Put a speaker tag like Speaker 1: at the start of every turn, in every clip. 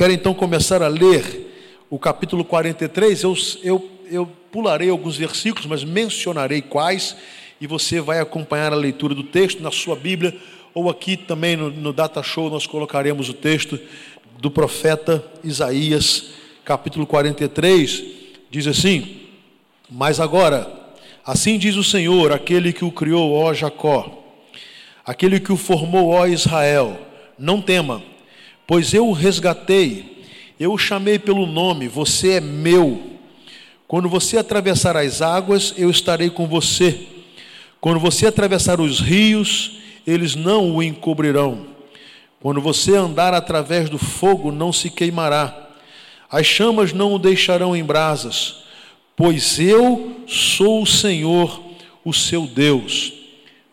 Speaker 1: quero então começar a ler o capítulo 43. Eu, eu, eu pularei alguns versículos, mas mencionarei quais, e você vai acompanhar a leitura do texto na sua Bíblia, ou aqui também no, no Data Show nós colocaremos o texto do profeta Isaías, capítulo 43, diz assim: Mas agora, assim diz o Senhor, aquele que o criou, ó Jacó, aquele que o formou, ó Israel, não tema, pois eu o resgatei, eu o chamei pelo nome, você é meu. Quando você atravessar as águas, eu estarei com você. Quando você atravessar os rios, eles não o encobrirão. Quando você andar através do fogo, não se queimará. As chamas não o deixarão em brasas, pois eu sou o Senhor, o seu Deus.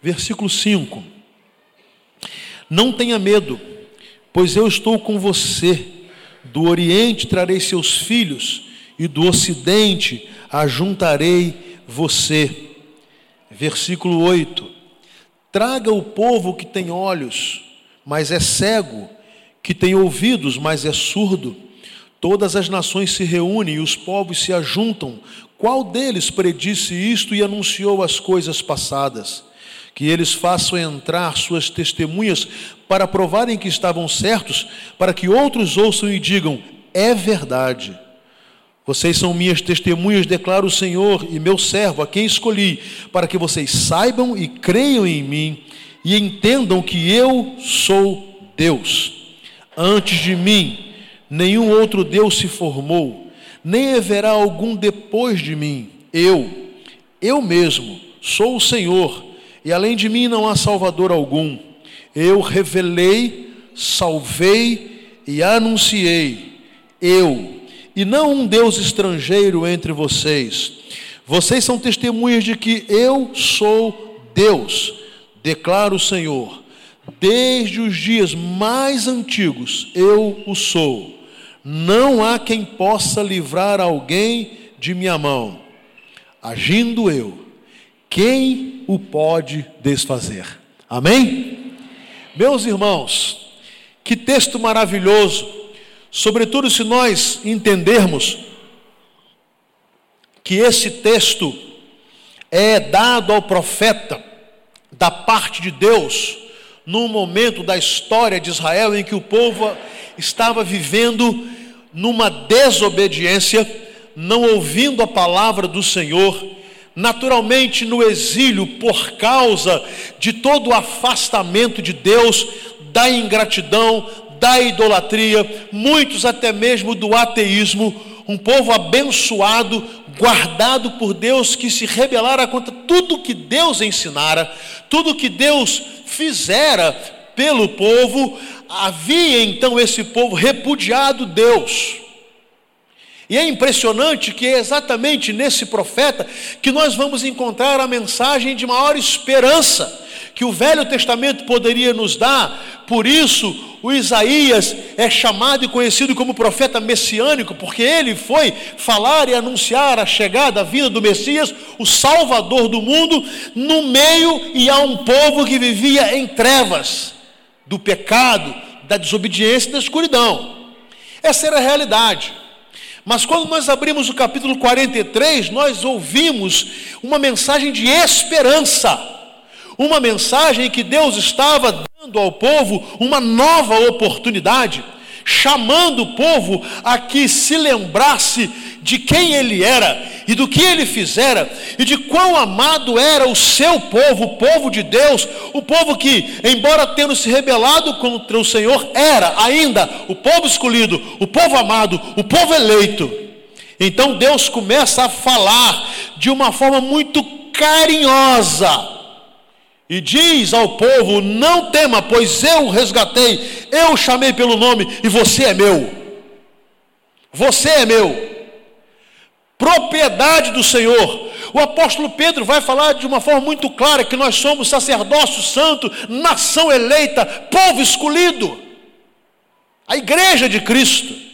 Speaker 1: Versículo 5. Não tenha medo, pois eu estou com você. Do Oriente trarei seus filhos, e do Ocidente ajuntarei você. Versículo 8: Traga o povo que tem olhos, mas é cego, que tem ouvidos, mas é surdo. Todas as nações se reúnem e os povos se ajuntam. Qual deles predisse isto e anunciou as coisas passadas? Que eles façam entrar suas testemunhas para provarem que estavam certos, para que outros ouçam e digam: é verdade. Vocês são minhas testemunhas, declara o Senhor e meu servo, a quem escolhi, para que vocês saibam e creiam em mim e entendam que eu sou Deus. Antes de mim, nenhum outro Deus se formou, nem haverá algum depois de mim. Eu, eu mesmo, sou o Senhor, e além de mim não há Salvador algum. Eu revelei, salvei e anunciei. Eu, e não um Deus estrangeiro entre vocês. Vocês são testemunhas de que eu sou Deus, declara o Senhor. Desde os dias mais antigos eu o sou. Não há quem possa livrar alguém de minha mão. Agindo eu, quem o pode desfazer? Amém? Meus irmãos, que texto maravilhoso Sobretudo se nós entendermos que esse texto é dado ao profeta da parte de Deus num momento da história de Israel em que o povo estava vivendo numa desobediência, não ouvindo a palavra do Senhor, naturalmente no exílio por causa de todo o afastamento de Deus, da ingratidão, da idolatria, muitos até mesmo do ateísmo, um povo abençoado, guardado por Deus, que se rebelara contra tudo que Deus ensinara, tudo que Deus fizera pelo povo, havia então esse povo repudiado Deus. E é impressionante que é exatamente nesse profeta que nós vamos encontrar a mensagem de maior esperança que o Velho Testamento poderia nos dar, por isso o Isaías é chamado e conhecido como profeta messiânico, porque ele foi falar e anunciar a chegada, a vinda do Messias, o Salvador do mundo, no meio e a um povo que vivia em trevas do pecado, da desobediência e da escuridão. Essa era a realidade. Mas quando nós abrimos o capítulo 43, nós ouvimos uma mensagem de esperança. Uma mensagem que Deus estava dando ao povo uma nova oportunidade, chamando o povo a que se lembrasse de quem ele era e do que ele fizera e de quão amado era o seu povo, o povo de Deus, o povo que, embora tendo se rebelado contra o Senhor, era ainda o povo escolhido, o povo amado, o povo eleito. Então Deus começa a falar de uma forma muito carinhosa e diz ao povo: Não tema, pois eu o resgatei, eu o chamei pelo nome e você é meu. Você é meu. Propriedade do Senhor. O apóstolo Pedro vai falar de uma forma muito clara que nós somos sacerdócio santo, nação eleita, povo escolhido, a igreja de Cristo.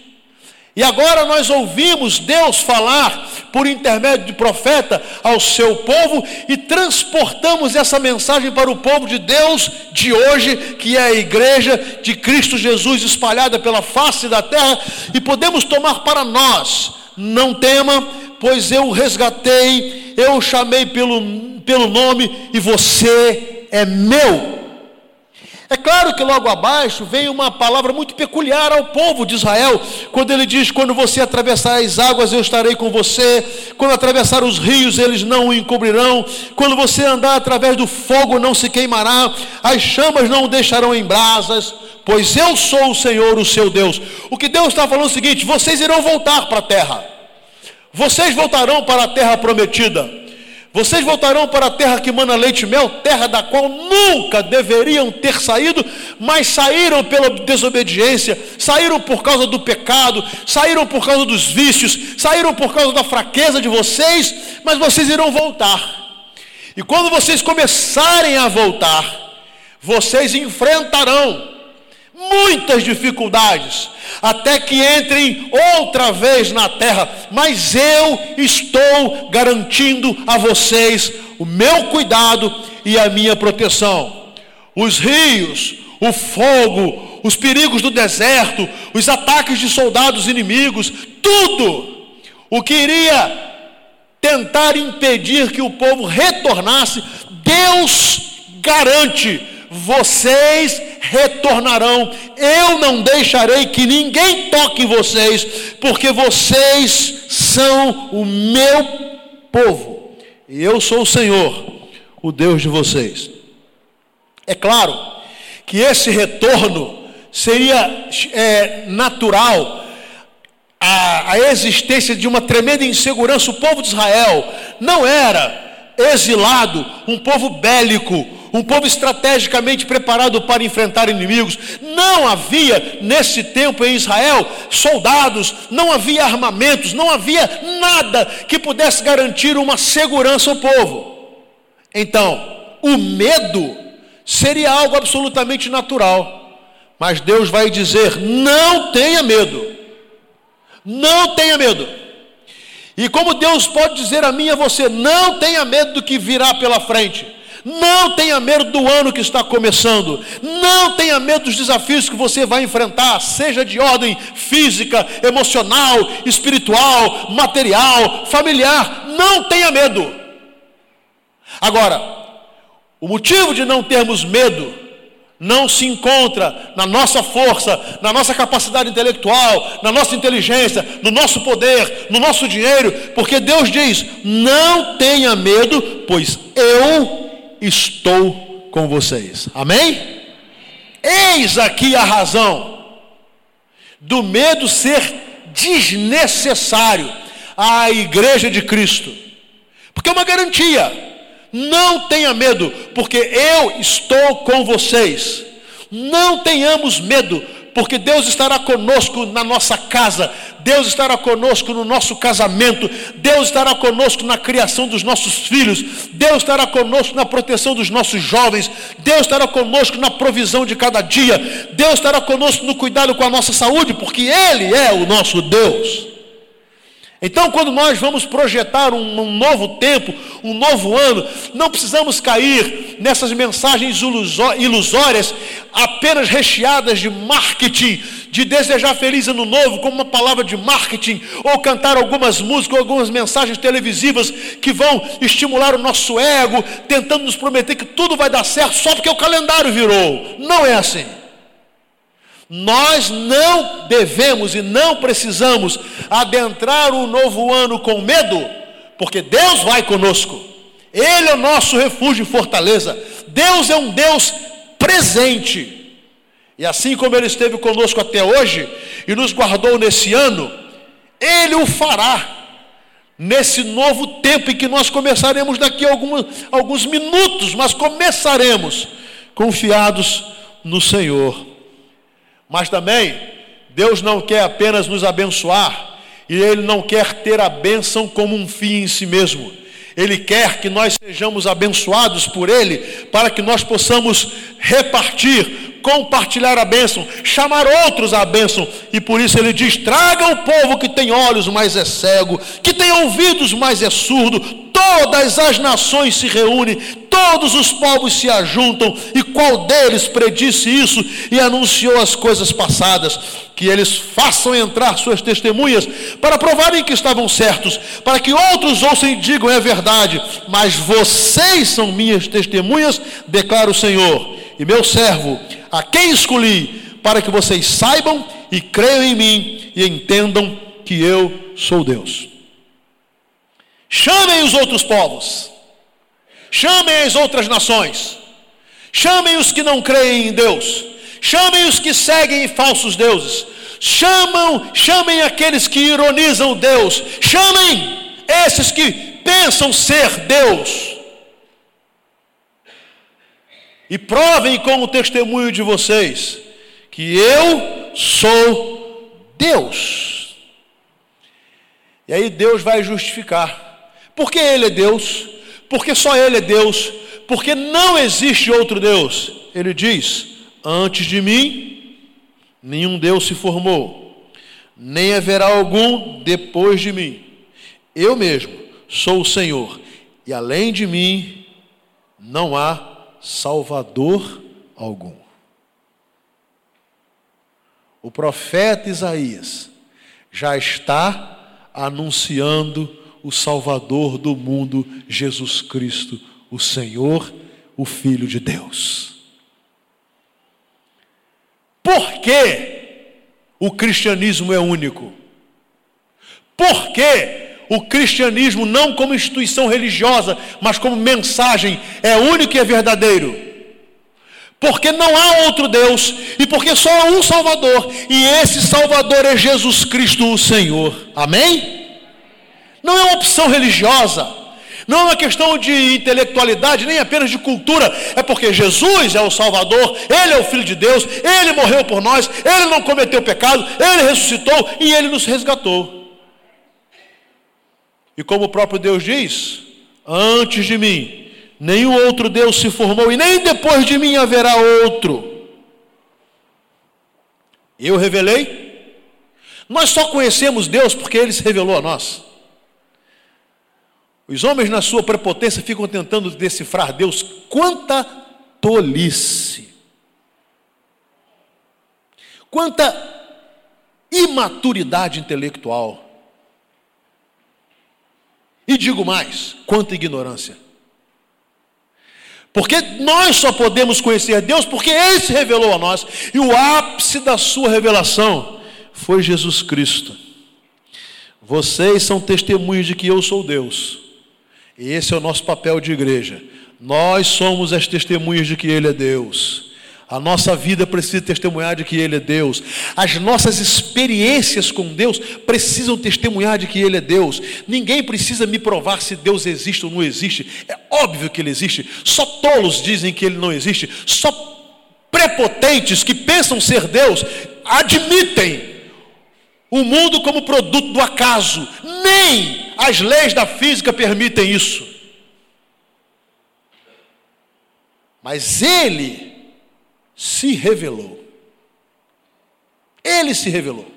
Speaker 1: E agora nós ouvimos Deus falar por intermédio de profeta, ao seu povo e transportamos essa mensagem para o povo de Deus de hoje, que é a igreja de Cristo Jesus espalhada pela face da terra, e podemos tomar para nós. Não tema, pois eu resgatei, eu o chamei pelo, pelo nome e você é meu. É claro que logo abaixo vem uma palavra muito peculiar ao povo de Israel, quando ele diz: Quando você atravessar as águas, eu estarei com você, quando atravessar os rios, eles não o encobrirão, quando você andar através do fogo, não se queimará, as chamas não o deixarão em brasas, pois eu sou o Senhor, o seu Deus. O que Deus está falando é o seguinte: vocês irão voltar para a terra, vocês voltarão para a terra prometida. Vocês voltarão para a terra que mana leite e mel, terra da qual nunca deveriam ter saído, mas saíram pela desobediência, saíram por causa do pecado, saíram por causa dos vícios, saíram por causa da fraqueza de vocês, mas vocês irão voltar. E quando vocês começarem a voltar, vocês enfrentarão muitas dificuldades, até que entrem outra vez na terra, mas eu estou garantindo a vocês o meu cuidado e a minha proteção. Os rios, o fogo, os perigos do deserto, os ataques de soldados inimigos, tudo o que iria tentar impedir que o povo retornasse, Deus garante vocês retornarão. Eu não deixarei que ninguém toque vocês, porque vocês são o meu povo. E eu sou o Senhor, o Deus de vocês. É claro que esse retorno seria é, natural a, a existência de uma tremenda insegurança. O povo de Israel não era exilado, um povo bélico, um povo estrategicamente preparado para enfrentar inimigos. Não havia nesse tempo em Israel soldados, não havia armamentos, não havia nada que pudesse garantir uma segurança ao povo. Então, o medo seria algo absolutamente natural. Mas Deus vai dizer: não tenha medo. Não tenha medo. E como Deus pode dizer a mim e a você: não tenha medo do que virá pela frente. Não tenha medo do ano que está começando. Não tenha medo dos desafios que você vai enfrentar, seja de ordem física, emocional, espiritual, material, familiar. Não tenha medo. Agora, o motivo de não termos medo não se encontra na nossa força, na nossa capacidade intelectual, na nossa inteligência, no nosso poder, no nosso dinheiro, porque Deus diz: não tenha medo, pois eu estou com vocês. Amém? Eis aqui a razão do medo ser desnecessário à igreja de Cristo, porque é uma garantia. Não tenha medo, porque eu estou com vocês. Não tenhamos medo, porque Deus estará conosco na nossa casa, Deus estará conosco no nosso casamento, Deus estará conosco na criação dos nossos filhos, Deus estará conosco na proteção dos nossos jovens, Deus estará conosco na provisão de cada dia, Deus estará conosco no cuidado com a nossa saúde, porque Ele é o nosso Deus. Então, quando nós vamos projetar um, um, novo tempo, um novo ano, não precisamos cair nessas mensagens ilusórias, apenas recheadas de marketing, de desejar feliz ano novo, como uma palavra de marketing, ou cantar algumas músicas, ou algumas mensagens televisivas que vão estimular o nosso ego, tentando nos prometer que tudo vai dar certo só porque o calendário virou. Não é assim. Nós não devemos e não precisamos adentrar o novo ano com medo, porque Deus vai conosco. Ele é o nosso refúgio e fortaleza. Deus é um Deus presente. E assim como Ele esteve conosco até hoje e nos guardou nesse ano, Ele o fará nesse novo tempo em que nós começaremos daqui a alguns, alguns minutos, mas começaremos confiados no Senhor. Mas também, Deus não quer apenas nos abençoar, e Ele não quer ter a bênção como um fim em si mesmo. Ele quer que nós sejamos abençoados por Ele, para que nós possamos repartir, compartilhar a bênção, chamar outros à bênção. E por isso Ele diz: traga o povo que tem olhos, mas é cego, que tem ouvidos, mas é surdo. Todas as nações se reúnem, todos os povos se ajuntam, e qual deles predisse isso e anunciou as coisas passadas? Que eles façam entrar suas testemunhas para provarem que estavam certos, para que outros ouçam e digam é verdade, mas vocês são minhas testemunhas, declara o Senhor, e meu servo, a quem escolhi, para que vocês saibam e creiam em mim e entendam que eu sou Deus. Chamem os outros povos chamem as outras nações, chamem os que não creem em Deus, chamem os que seguem falsos deuses, chamam, chamem aqueles que ironizam Deus, chamem esses que pensam ser Deus. E provem com o testemunho de vocês que eu sou Deus. E aí Deus vai justificar. Porque Ele é Deus, porque só Ele é Deus, porque não existe outro Deus. Ele diz: Antes de mim, nenhum Deus se formou, nem haverá algum depois de mim. Eu mesmo sou o Senhor, e além de mim, não há Salvador algum. O profeta Isaías já está anunciando o Salvador do mundo, Jesus Cristo, o Senhor, o Filho de Deus. Por que o cristianismo é único? Por que o cristianismo, não como instituição religiosa, mas como mensagem, é único e é verdadeiro? Porque não há outro Deus e porque só há um Salvador, e esse Salvador é Jesus Cristo, o Senhor. Amém? Não é uma opção religiosa, não é uma questão de intelectualidade, nem apenas de cultura, é porque Jesus é o Salvador, Ele é o Filho de Deus, Ele morreu por nós, Ele não cometeu pecado, Ele ressuscitou e Ele nos resgatou. E como o próprio Deus diz, antes de mim, nenhum outro Deus se formou, e nem depois de mim haverá outro. Eu revelei, nós só conhecemos Deus porque Ele se revelou a nós. Os homens, na sua prepotência, ficam tentando decifrar Deus. Quanta tolice! Quanta imaturidade intelectual! E digo mais: quanta ignorância! Porque nós só podemos conhecer Deus porque Ele se revelou a nós, e o ápice da sua revelação foi Jesus Cristo. Vocês são testemunhos de que eu sou Deus. E esse é o nosso papel de igreja. Nós somos as testemunhas de que Ele é Deus. A nossa vida precisa testemunhar de que Ele é Deus. As nossas experiências com Deus precisam testemunhar de que Ele é Deus. Ninguém precisa me provar se Deus existe ou não existe. É óbvio que Ele existe. Só tolos dizem que Ele não existe. Só prepotentes que pensam ser Deus admitem o mundo como produto do acaso. Nem as leis da física permitem isso. Mas ele se revelou. Ele se revelou.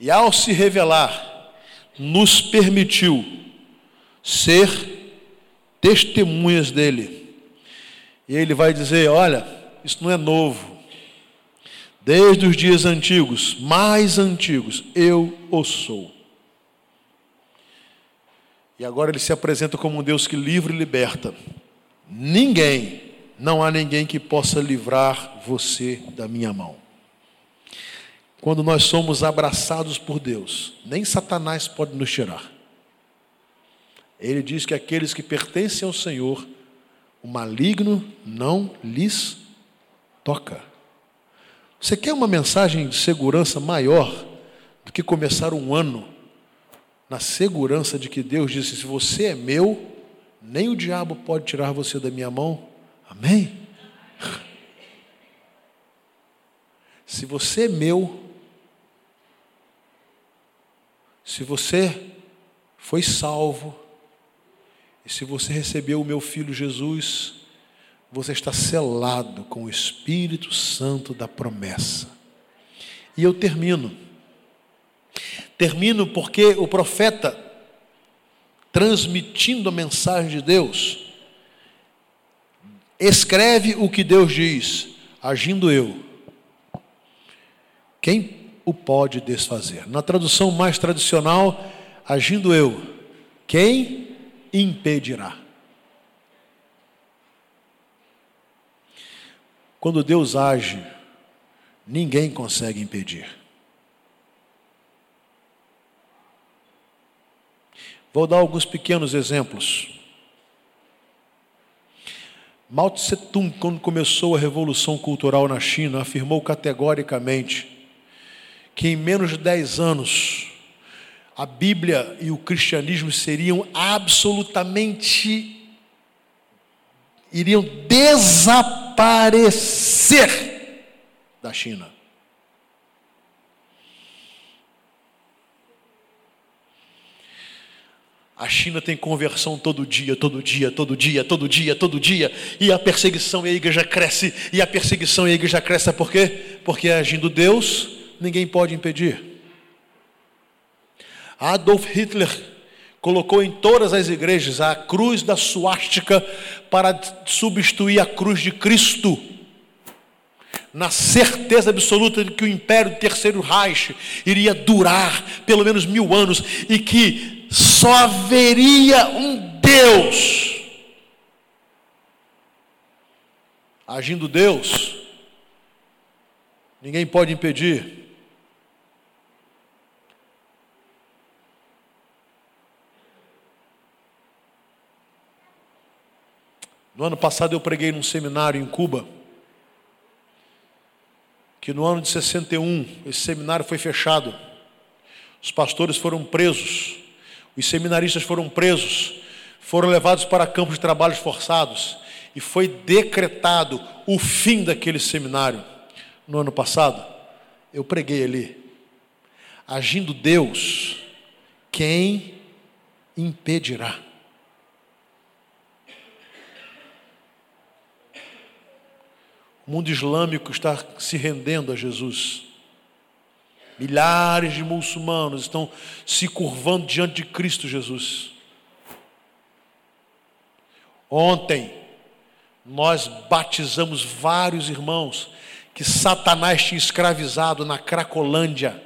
Speaker 1: E ao se revelar, nos permitiu ser testemunhas dele. E ele vai dizer: olha, isso não é novo desde os dias antigos, mais antigos, eu o sou. E agora ele se apresenta como um Deus que livra e liberta. Ninguém, não há ninguém que possa livrar você da minha mão. Quando nós somos abraçados por Deus, nem Satanás pode nos tirar. Ele diz que aqueles que pertencem ao Senhor, o maligno não lhes toca. Você quer uma mensagem de segurança maior do que começar um ano na segurança de que Deus disse: se você é meu, nem o diabo pode tirar você da minha mão? Amém? Se você é meu, se você foi salvo, E se você recebeu o meu filho Jesus, você está selado com o Espírito Santo da promessa. E eu termino. Termino porque o profeta, transmitindo a mensagem de Deus, escreve o que Deus diz, agindo eu. Quem o pode desfazer? Na tradução mais tradicional, agindo eu, quem impedirá? Quando Deus age, ninguém consegue impedir. Vou dar alguns pequenos exemplos. Mao Tse Tung, quando começou a revolução cultural na China, afirmou categoricamente que em menos de 10 anos a Bíblia e o cristianismo seriam absolutamente iriam desaparecer da China. A China tem conversão todo dia, todo dia, todo dia, todo dia, todo dia, e a perseguição e a igreja cresce, e a perseguição e a igreja cresce, por quê? Porque agindo Deus, ninguém pode impedir. Adolf Hitler colocou em todas as igrejas a cruz da suástica para substituir a cruz de Cristo, na certeza absoluta de que o império do Terceiro Reich iria durar pelo menos mil anos e que só haveria um Deus. Agindo Deus, ninguém pode impedir. No ano passado eu preguei num seminário em Cuba, que no ano de 61 esse seminário foi fechado. Os pastores foram presos, os seminaristas foram presos, foram levados para campos de trabalhos forçados e foi decretado o fim daquele seminário. No ano passado, eu preguei ali. Agindo Deus, quem impedirá? O mundo islâmico está se rendendo a Jesus. Milhares de muçulmanos estão se curvando diante de Cristo Jesus. Ontem, nós batizamos vários irmãos que Satanás tinha escravizado na Cracolândia.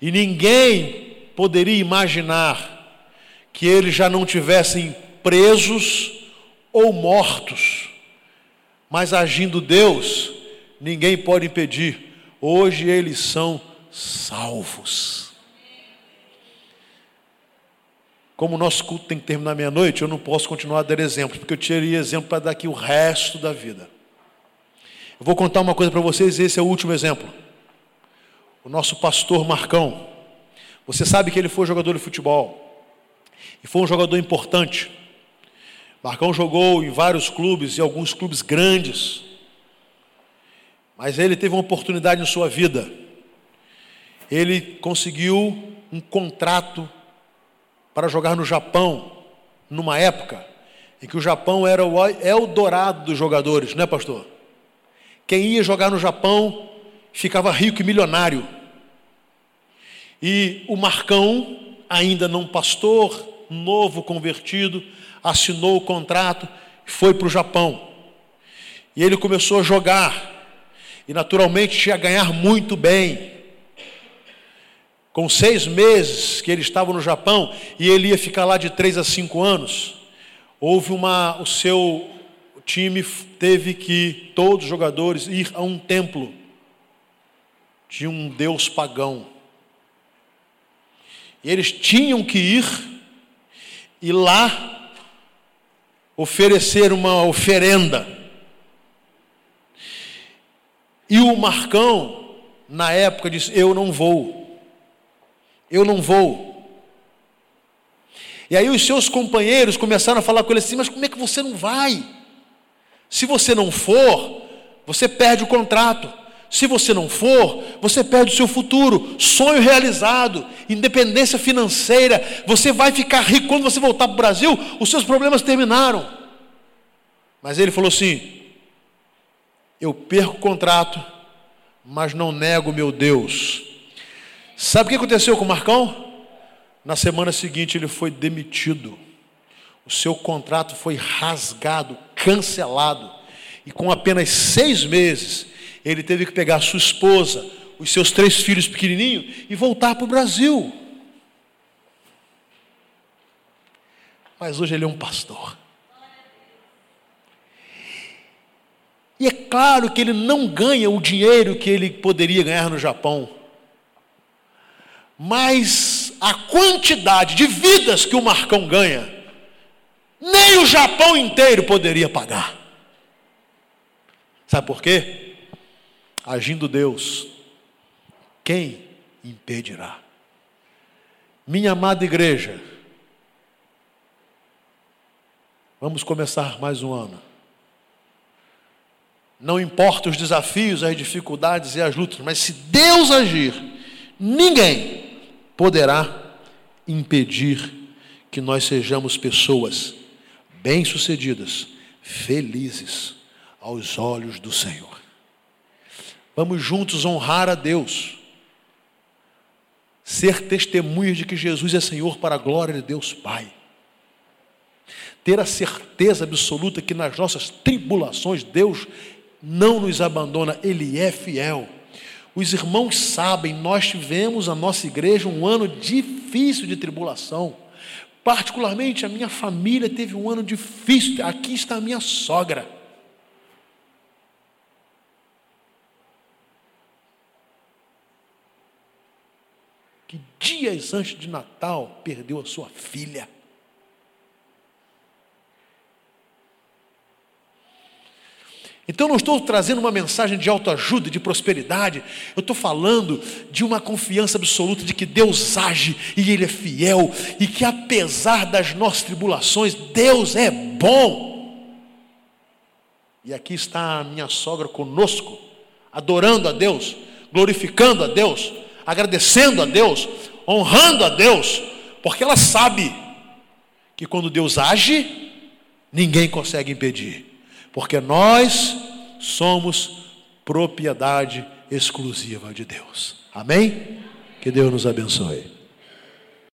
Speaker 1: E ninguém poderia imaginar que eles já não tivessem presos ou mortos. Mas agindo Deus, ninguém pode impedir. Hoje eles são salvos. Como o nosso culto tem que terminar meia-noite, eu não posso continuar a dar exemplos, porque eu teria exemplo para dar aqui o resto da vida. Eu vou contar uma coisa para vocês, esse é o último exemplo. O nosso pastor Marcão, você sabe que ele foi jogador de futebol, e foi um jogador importante. Marcão jogou em vários clubes e alguns clubes grandes. Mas ele teve uma oportunidade em sua vida. Ele conseguiu um contrato para jogar no Japão, numa época em que o Japão era o Eldorado dos jogadores, né, pastor? Quem ia jogar no Japão ficava rico e milionário. E o Marcão, ainda não pastor, novo convertido, assinou o contrato e foi para o Japão. E ele começou a jogar. E naturalmente ia ganhar muito bem. Com seis meses que ele estava no Japão e ele ia ficar lá de três a cinco anos, houve uma. O seu time teve que, todos os jogadores, ir a um templo de um deus pagão. E eles tinham que ir, e lá oferecer uma oferenda. E o Marcão, na época, disse: Eu não vou. Eu não vou. E aí os seus companheiros começaram a falar com ele assim: Mas como é que você não vai? Se você não for, você perde o contrato. Se você não for, você perde o seu futuro, sonho realizado, independência financeira. Você vai ficar rico quando você voltar para o Brasil, os seus problemas terminaram. Mas ele falou assim: Eu perco o contrato, mas não nego meu Deus. Sabe o que aconteceu com o Marcão? Na semana seguinte ele foi demitido. O seu contrato foi rasgado, cancelado. E com apenas seis meses, ele teve que pegar sua esposa, os seus três filhos pequenininhos e voltar para o Brasil. Mas hoje ele é um pastor. E é claro que ele não ganha o dinheiro que ele poderia ganhar no Japão. Mas a quantidade de vidas que o Marcão ganha, nem o Japão inteiro poderia pagar. Sabe por quê? Agindo Deus, quem impedirá? Minha amada igreja, vamos começar mais um ano. Não importa os desafios, as dificuldades e as lutas, mas se Deus agir, ninguém poderá impedir que nós sejamos pessoas bem-sucedidas, felizes aos olhos do Senhor. Vamos juntos honrar a Deus, ser testemunhas de que Jesus é Senhor para a glória de Deus Pai ter a certeza absoluta que nas nossas tribulações Deus não nos abandona, Ele é fiel. Os irmãos sabem, nós tivemos a nossa igreja um ano difícil de tribulação. Particularmente a minha família teve um ano difícil. Aqui está a minha sogra. Que dias antes de Natal perdeu a sua filha. Então não estou trazendo uma mensagem de autoajuda, de prosperidade, eu estou falando de uma confiança absoluta de que Deus age e Ele é fiel, e que apesar das nossas tribulações, Deus é bom. E aqui está a minha sogra conosco, adorando a Deus, glorificando a Deus, agradecendo a Deus, honrando a Deus, porque ela sabe que quando Deus age, ninguém consegue impedir porque nós somos propriedade exclusiva de Deus. Amém? Que Deus nos abençoe.